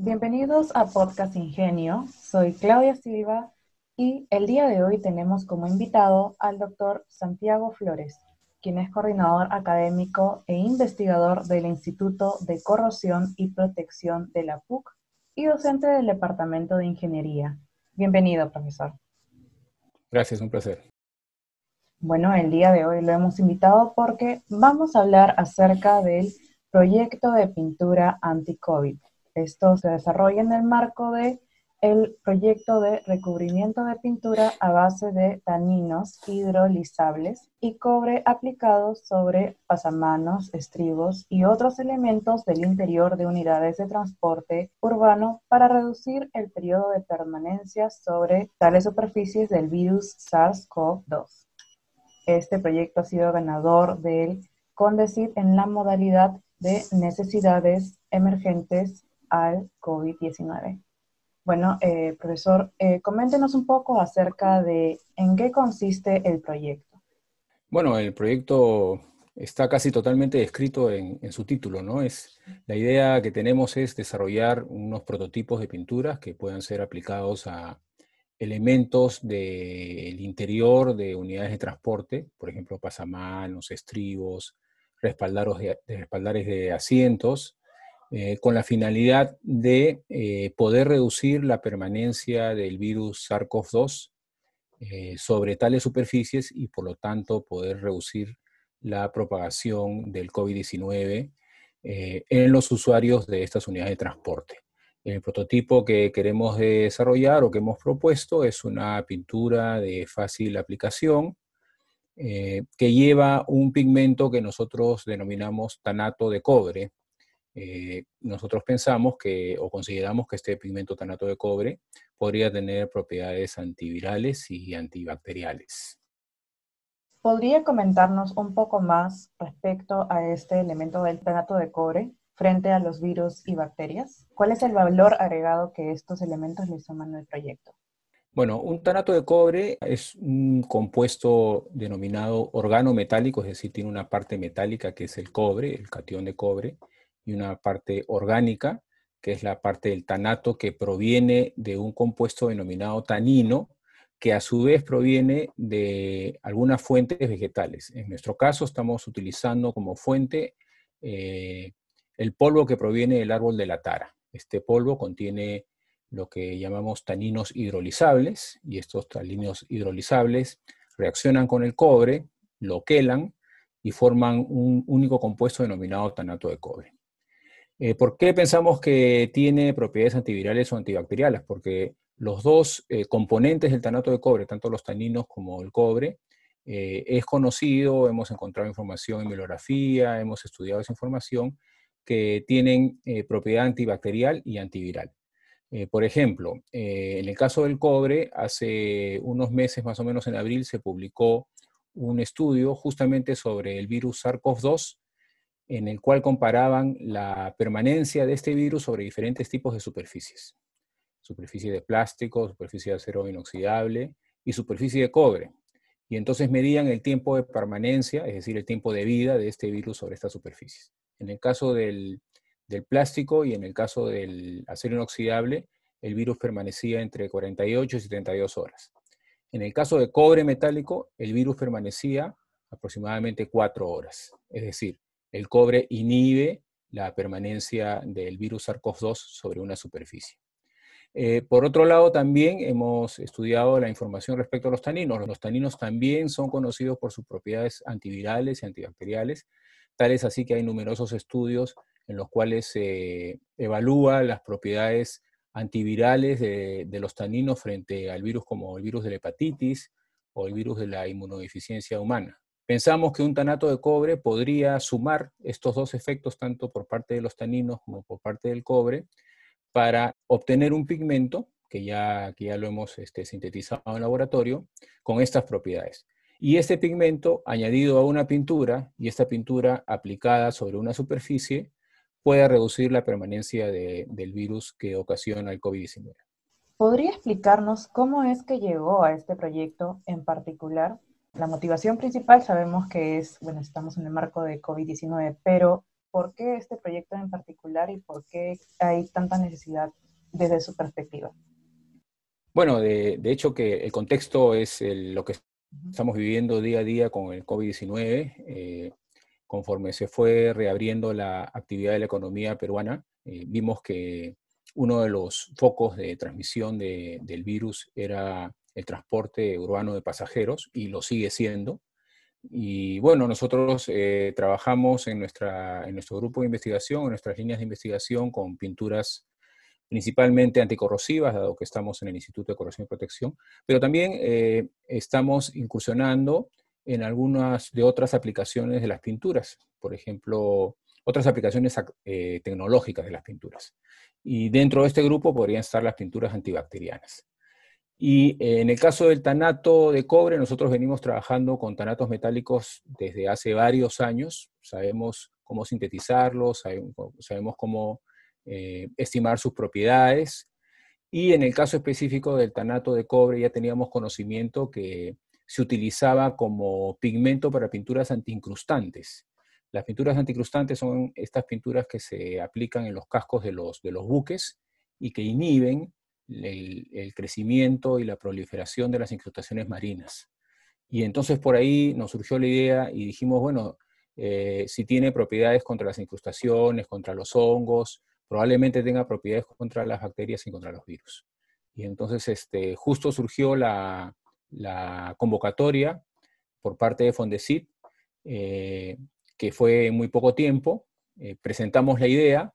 Bienvenidos a Podcast Ingenio. Soy Claudia Silva y el día de hoy tenemos como invitado al doctor Santiago Flores, quien es coordinador académico e investigador del Instituto de Corrosión y Protección de la PUC y docente del Departamento de Ingeniería. Bienvenido, profesor. Gracias, un placer. Bueno, el día de hoy lo hemos invitado porque vamos a hablar acerca del proyecto de pintura anti-COVID. Esto se desarrolla en el marco de el proyecto de recubrimiento de pintura a base de taninos hidrolizables y cobre aplicados sobre pasamanos, estribos y otros elementos del interior de unidades de transporte urbano para reducir el periodo de permanencia sobre tales superficies del virus SARS-CoV-2. Este proyecto ha sido ganador del CONDECIT en la modalidad de necesidades emergentes al COVID-19. Bueno, eh, profesor, eh, coméntenos un poco acerca de en qué consiste el proyecto. Bueno, el proyecto está casi totalmente descrito en, su título, ¿no? Es, la idea que tenemos es desarrollar unos prototipos de pinturas que puedan ser aplicados a elementos del interior de unidades de transporte, por ejemplo, pasamanos, estribos, respaldaros de, respaldares de asientos, eh, con la finalidad de eh, poder reducir la permanencia del virus SARS-CoV-2 eh, sobre tales superficies y por lo tanto poder reducir la propagación del COVID-19 en los usuarios de estas unidades de transporte. El prototipo que queremos desarrollar o que hemos propuesto es una pintura de fácil aplicación que lleva un pigmento que nosotros denominamos tanato de cobre, eh, nosotros pensamos que o consideramos que este pigmento tanato de cobre podría tener propiedades antivirales y antibacteriales. ¿Podría comentarnos un poco más respecto a este elemento del tanato de cobre frente a los virus y bacterias? ¿Cuál es el valor agregado que estos elementos le suman al proyecto? Bueno, un tanato de cobre es un compuesto denominado organometálico, es decir, tiene una parte metálica que es el cobre, el catión de cobre, y una parte orgánica, que es la parte del tanato que proviene de un compuesto denominado tanino, que a su vez proviene de algunas fuentes vegetales. En nuestro caso estamos utilizando como fuente eh, el polvo que proviene del árbol de la tara. Este polvo contiene lo que llamamos taninos hidrolizables y estos taninos hidrolizables reaccionan con el cobre, lo quelan y forman un único compuesto denominado tanato de cobre. Eh, ¿Por qué pensamos que tiene propiedades antivirales o antibacteriales? Porque los dos eh, componentes del tanato de cobre, tanto los taninos como el cobre, eh, es conocido, hemos encontrado información en bibliografía, hemos estudiado esa información, que tienen propiedad antibacterial y antiviral. por ejemplo, en el caso del cobre, hace unos meses, más o menos en abril, se publicó un estudio justamente sobre el virus SARS-CoV-2 en el cual comparaban la permanencia de este virus sobre diferentes tipos de superficies. Superficie de plástico, superficie de acero inoxidable y superficie de cobre. Y entonces medían el tiempo de permanencia, es decir, el tiempo de vida de este virus sobre estas superficies. En el caso del, plástico y en el caso del acero inoxidable, el virus permanecía entre 48 y 72 horas. En el caso de cobre metálico, el virus permanecía aproximadamente 4 horas. Es decir, el cobre inhibe la permanencia del virus SARS-CoV-2 sobre una superficie. Eh, por otro lado, también hemos estudiado la información respecto a los taninos. Los taninos también son conocidos por sus propiedades antivirales y antibacteriales, tales así que hay numerosos estudios en los cuales se evalúa las propiedades antivirales de, los taninos frente al virus como el virus de la hepatitis o el virus de la inmunodeficiencia humana. Pensamos que un tanato de cobre podría sumar estos dos efectos, tanto por parte de los taninos como por parte del cobre, para obtener un pigmento, que ya, ya lo hemos este, sintetizado en laboratorio, con estas propiedades. Y este pigmento, añadido a una pintura, y esta pintura aplicada sobre una superficie, puede reducir la permanencia del virus que ocasiona el COVID-19. ¿Podría explicarnos cómo es que llegó a este proyecto en particular la motivación principal sabemos que es, bueno, estamos en el marco de COVID-19, pero ¿Por qué este proyecto en particular y por qué hay tanta necesidad desde su perspectiva? Bueno, de, hecho que el contexto es lo que estamos viviendo día a día con el COVID-19. Eh, conforme se fue reabriendo la actividad de la economía peruana, eh, vimos que uno de los focos de transmisión del virus era el transporte urbano de pasajeros y lo sigue siendo. Y bueno, nosotros eh, trabajamos en, nuestra, en nuestro grupo de investigación, en nuestras líneas de investigación con pinturas principalmente anticorrosivas, dado que estamos en el Instituto de Corrosión y Protección, pero también eh, estamos incursionando en algunas de otras aplicaciones de las pinturas, por ejemplo, otras aplicaciones eh, tecnológicas de las pinturas. Y dentro de este grupo podrían estar las pinturas antibacterianas. Y eh, en el caso del tanato de cobre, nosotros venimos trabajando con tanatos metálicos desde hace varios años. Sabemos cómo sintetizarlos, sabemos, cómo eh, estimar sus propiedades. Y en el caso específico del tanato de cobre ya teníamos conocimiento que se utilizaba como pigmento para pinturas antiincrustantes. Las pinturas antiincrustantes son estas pinturas que se aplican en los cascos de los, de los buques y que inhiben el, crecimiento y la proliferación de las incrustaciones marinas. Y entonces por ahí nos surgió la idea y dijimos, bueno, eh, si tiene propiedades contra las incrustaciones, contra los hongos, probablemente tenga propiedades contra las bacterias y contra los virus. Y entonces este, justo surgió la, convocatoria por parte de Fondesit, eh, que fue muy poco tiempo, eh, presentamos la idea,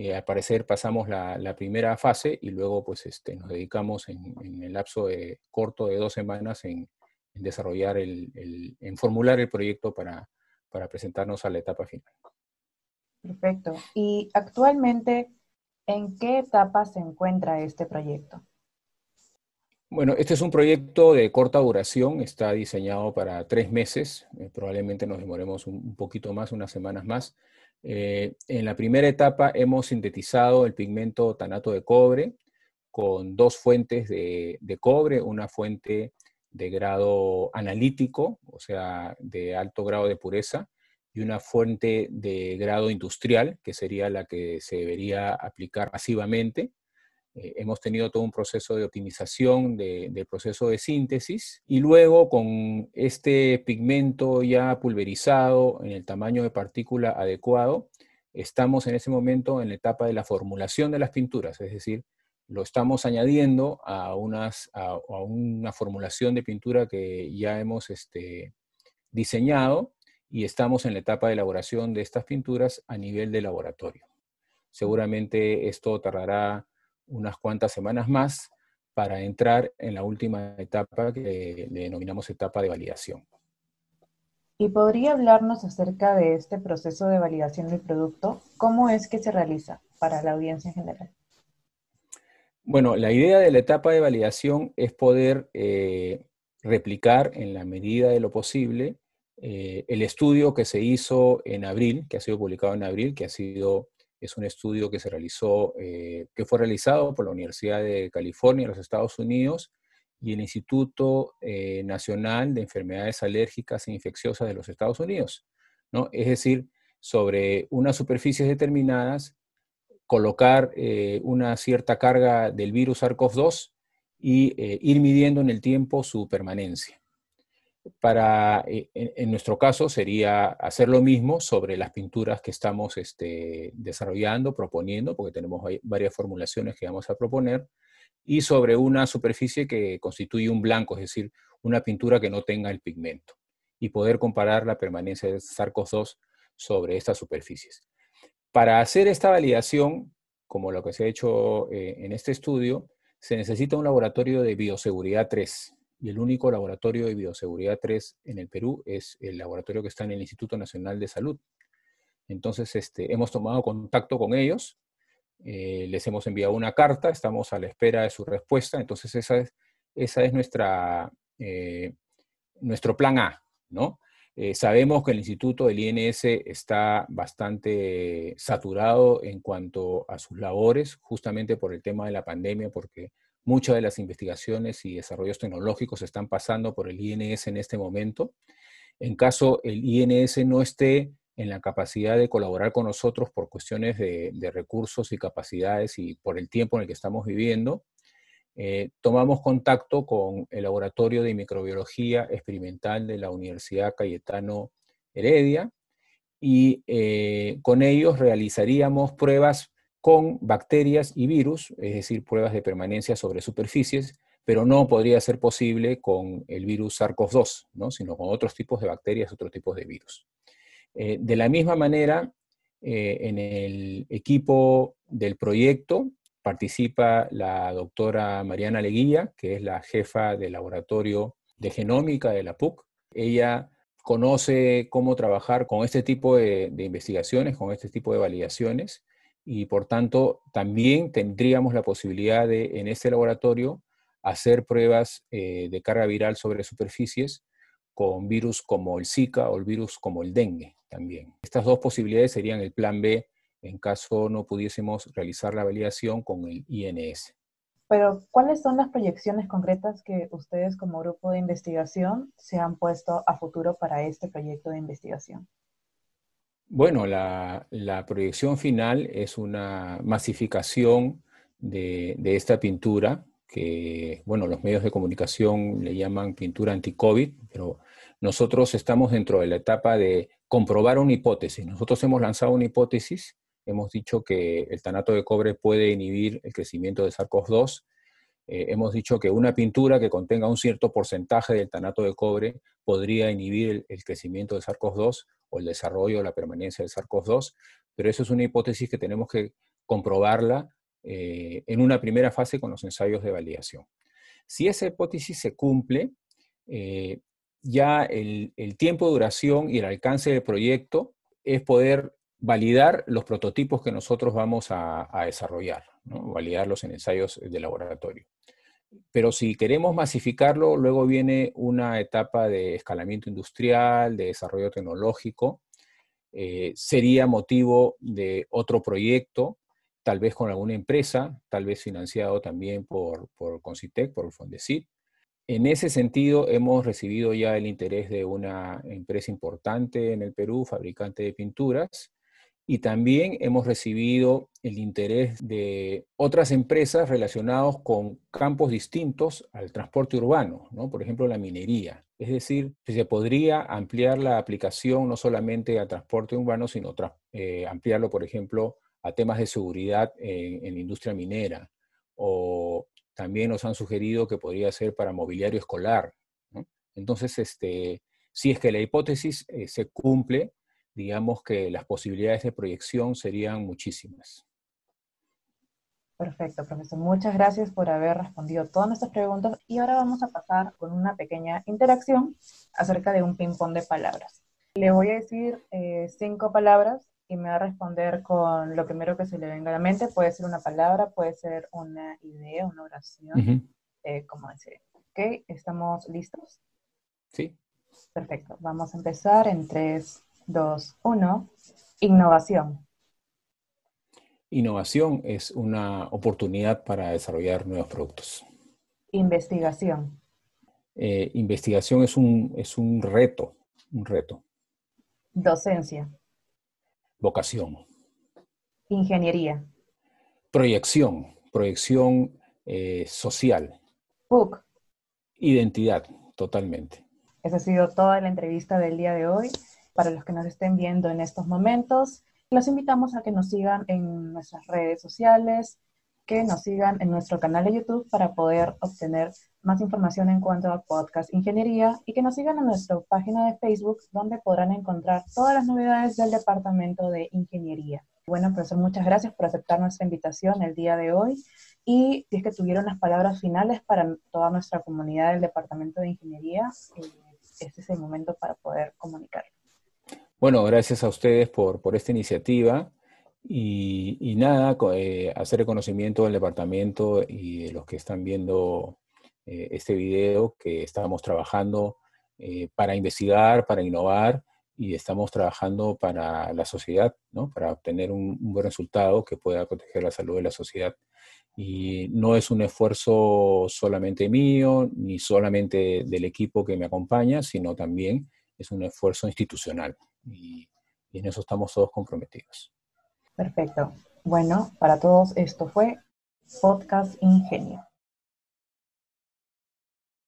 eh, al parecer pasamos la, primera fase y luego pues este, nos dedicamos en, el lapso de, corto de dos semanas en, desarrollar, el, en formular el proyecto para, para presentarnos a la etapa final. Perfecto. ¿Y actualmente en qué etapa se encuentra este proyecto? Bueno, este es un proyecto de corta duración, está diseñado para tres meses, eh, probablemente nos demoremos un, poquito más, unas semanas más. Eh, en la primera etapa hemos sintetizado el pigmento tanato de cobre con dos fuentes de, cobre, una fuente de grado analítico, o sea, de alto grado de pureza, y una fuente de grado industrial, que sería la que se debería aplicar masivamente. Eh, hemos tenido todo un proceso de optimización del proceso de síntesis y luego con este pigmento ya pulverizado en el tamaño de partícula adecuado, estamos en ese momento en la etapa de la formulación de las pinturas, es decir, lo estamos añadiendo a, unas, a, una formulación de pintura que ya hemos este, diseñado y estamos en la etapa de elaboración de estas pinturas a nivel de laboratorio. Seguramente esto tardará unas cuantas semanas más para entrar en la última etapa que denominamos etapa de validación. ¿Y podría hablarnos acerca de este proceso de validación del producto? ¿Cómo es que se realiza para la audiencia en general? Bueno, la idea de la etapa de validación es poder eh, replicar en la medida de lo posible eh, el estudio que se hizo en abril, que ha sido publicado en abril, que ha sido es un estudio que se realizó, eh, que fue realizado por la Universidad de California en los Estados Unidos y el Instituto eh, Nacional de Enfermedades Alérgicas e Infecciosas de los Estados Unidos. ¿no? Es decir, sobre unas superficies determinadas, colocar eh, una cierta carga del virus SARS-CoV-2 y ir midiendo en el tiempo su permanencia para, eh, en, nuestro caso, sería hacer lo mismo sobre las pinturas que estamos este, desarrollando, proponiendo, porque tenemos varias formulaciones que vamos a proponer, y sobre una superficie que constituye un blanco, es decir, una pintura que no tenga el pigmento, y poder comparar la permanencia de SARS-CoV-2 sobre estas superficies. Para hacer esta validación, como lo que se ha hecho eh, en este estudio, se necesita un laboratorio de bioseguridad 3, y el único laboratorio de bioseguridad 3 en el Perú es el laboratorio que está en el Instituto Nacional de Salud. Entonces, este, hemos tomado contacto con ellos, eh, les hemos enviado una carta, estamos a la espera de su respuesta, entonces esa es, esa es nuestra, eh, nuestro plan A, ¿no? Eh, sabemos que el instituto del INS está bastante saturado en cuanto a sus labores, justamente por el tema de la pandemia, porque Muchas de las investigaciones y desarrollos tecnológicos están pasando por el INS en este momento. En caso el INS no esté en la capacidad de colaborar con nosotros por cuestiones de, recursos y capacidades y por el tiempo en el que estamos viviendo, eh, tomamos contacto con el Laboratorio de Microbiología Experimental de la Universidad Cayetano Heredia y eh, con ellos realizaríamos pruebas con bacterias y virus, es decir, pruebas de permanencia sobre superficies, pero no podría ser posible con el virus SARS-CoV-2, ¿no? sino con otros tipos de bacterias, otros tipos de virus. Eh, de la misma manera, eh, en el equipo del proyecto participa la doctora Mariana Leguía, que es la jefa del laboratorio de genómica de la PUC. Ella conoce cómo trabajar con este tipo de, investigaciones, con este tipo de validaciones, y por tanto también tendríamos la posibilidad de, en este laboratorio, hacer pruebas eh, de carga viral sobre superficies con virus como el Zika o el virus como el dengue también. Estas dos posibilidades serían el plan B en caso no pudiésemos realizar la validación con el INS. Pero, ¿cuáles son las proyecciones concretas que ustedes como grupo de investigación se han puesto a futuro para este proyecto de investigación? Bueno, la, proyección final es una masificación de, esta pintura que, bueno, los medios de comunicación le llaman pintura anti-COVID, pero nosotros estamos dentro de la etapa de comprobar una hipótesis. Nosotros hemos lanzado una hipótesis, hemos dicho que el tanato de cobre puede inhibir el crecimiento de SARS-CoV-2, eh, hemos dicho que una pintura que contenga un cierto porcentaje del tanato de cobre podría inhibir el, crecimiento de SARS-CoV-2 o el desarrollo o la permanencia de SARS-CoV-2, pero eso es una hipótesis que tenemos que comprobarla eh, en una primera fase con los ensayos de validación. Si esa hipótesis se cumple, eh, ya el, tiempo de duración y el alcance del proyecto es poder validar los prototipos que nosotros vamos a, desarrollar, validarlos en ensayos de laboratorio. Pero si queremos masificarlo, luego viene una etapa de escalamiento industrial, de desarrollo tecnológico. Eh, sería motivo de otro proyecto, tal vez con alguna empresa, tal vez financiado también por, por Concitec, por el Fondesit, en ese sentido, hemos recibido ya el interés de una empresa importante en el Perú, fabricante de pinturas, y también hemos recibido el interés de otras empresas relacionadas con campos distintos al transporte urbano, ¿no? por ejemplo la minería. Es decir, se podría ampliar la aplicación no solamente al transporte urbano, sino eh, ampliarlo, por ejemplo, a temas de seguridad en, en la industria minera o también nos han sugerido que podría ser para mobiliario escolar. Entonces, este, si es que la hipótesis eh, se cumple, digamos que las posibilidades de proyección serían muchísimas. Perfecto, profesor. Muchas gracias por haber respondido todas nuestras preguntas y ahora vamos a pasar con una pequeña interacción acerca de un ping-pong de palabras. Le voy a decir eh, cinco palabras y me va a responder con lo primero que se le venga a la mente. Puede ser una palabra, puede ser una idea, una oración, eh, como decir. ¿Ok? ¿Estamos listos? Sí. Perfecto. Vamos a empezar en 3, 2, 1. Innovación. Innovación es una oportunidad para desarrollar nuevos productos. Investigación. Eh, investigación es un, es un reto, un reto. Docencia. Vocación. Ingeniería. Proyección, proyección eh, social. PUC. Identidad, totalmente. Esa ha sido toda la entrevista del día de hoy. Para los que nos estén viendo en estos momentos, los invitamos a que nos sigan en nuestras redes sociales, que nos sigan en nuestro canal de YouTube para poder obtener más información en cuanto a podcast ingeniería y que nos sigan en nuestra página de Facebook donde podrán encontrar todas las novedades del departamento de ingeniería. Bueno, profesor, muchas gracias por aceptar nuestra invitación el día de hoy y si es que tuvieron las palabras finales para toda nuestra comunidad del departamento de ingeniería, eh, este es el momento para poder comunicar. Bueno, gracias a ustedes por, por esta iniciativa. Y, nada, eh, hacer el conocimiento del departamento y de los que están viendo eh, este video que estamos trabajando eh, para investigar, para innovar y estamos trabajando para la sociedad, ¿no? para obtener un, buen resultado que pueda proteger la salud de la sociedad. Y no es un esfuerzo solamente mío, ni solamente del equipo que me acompaña, sino también es un esfuerzo institucional. Y en eso estamos todos comprometidos. Perfecto. Bueno, para todos esto fue Podcast Ingenio.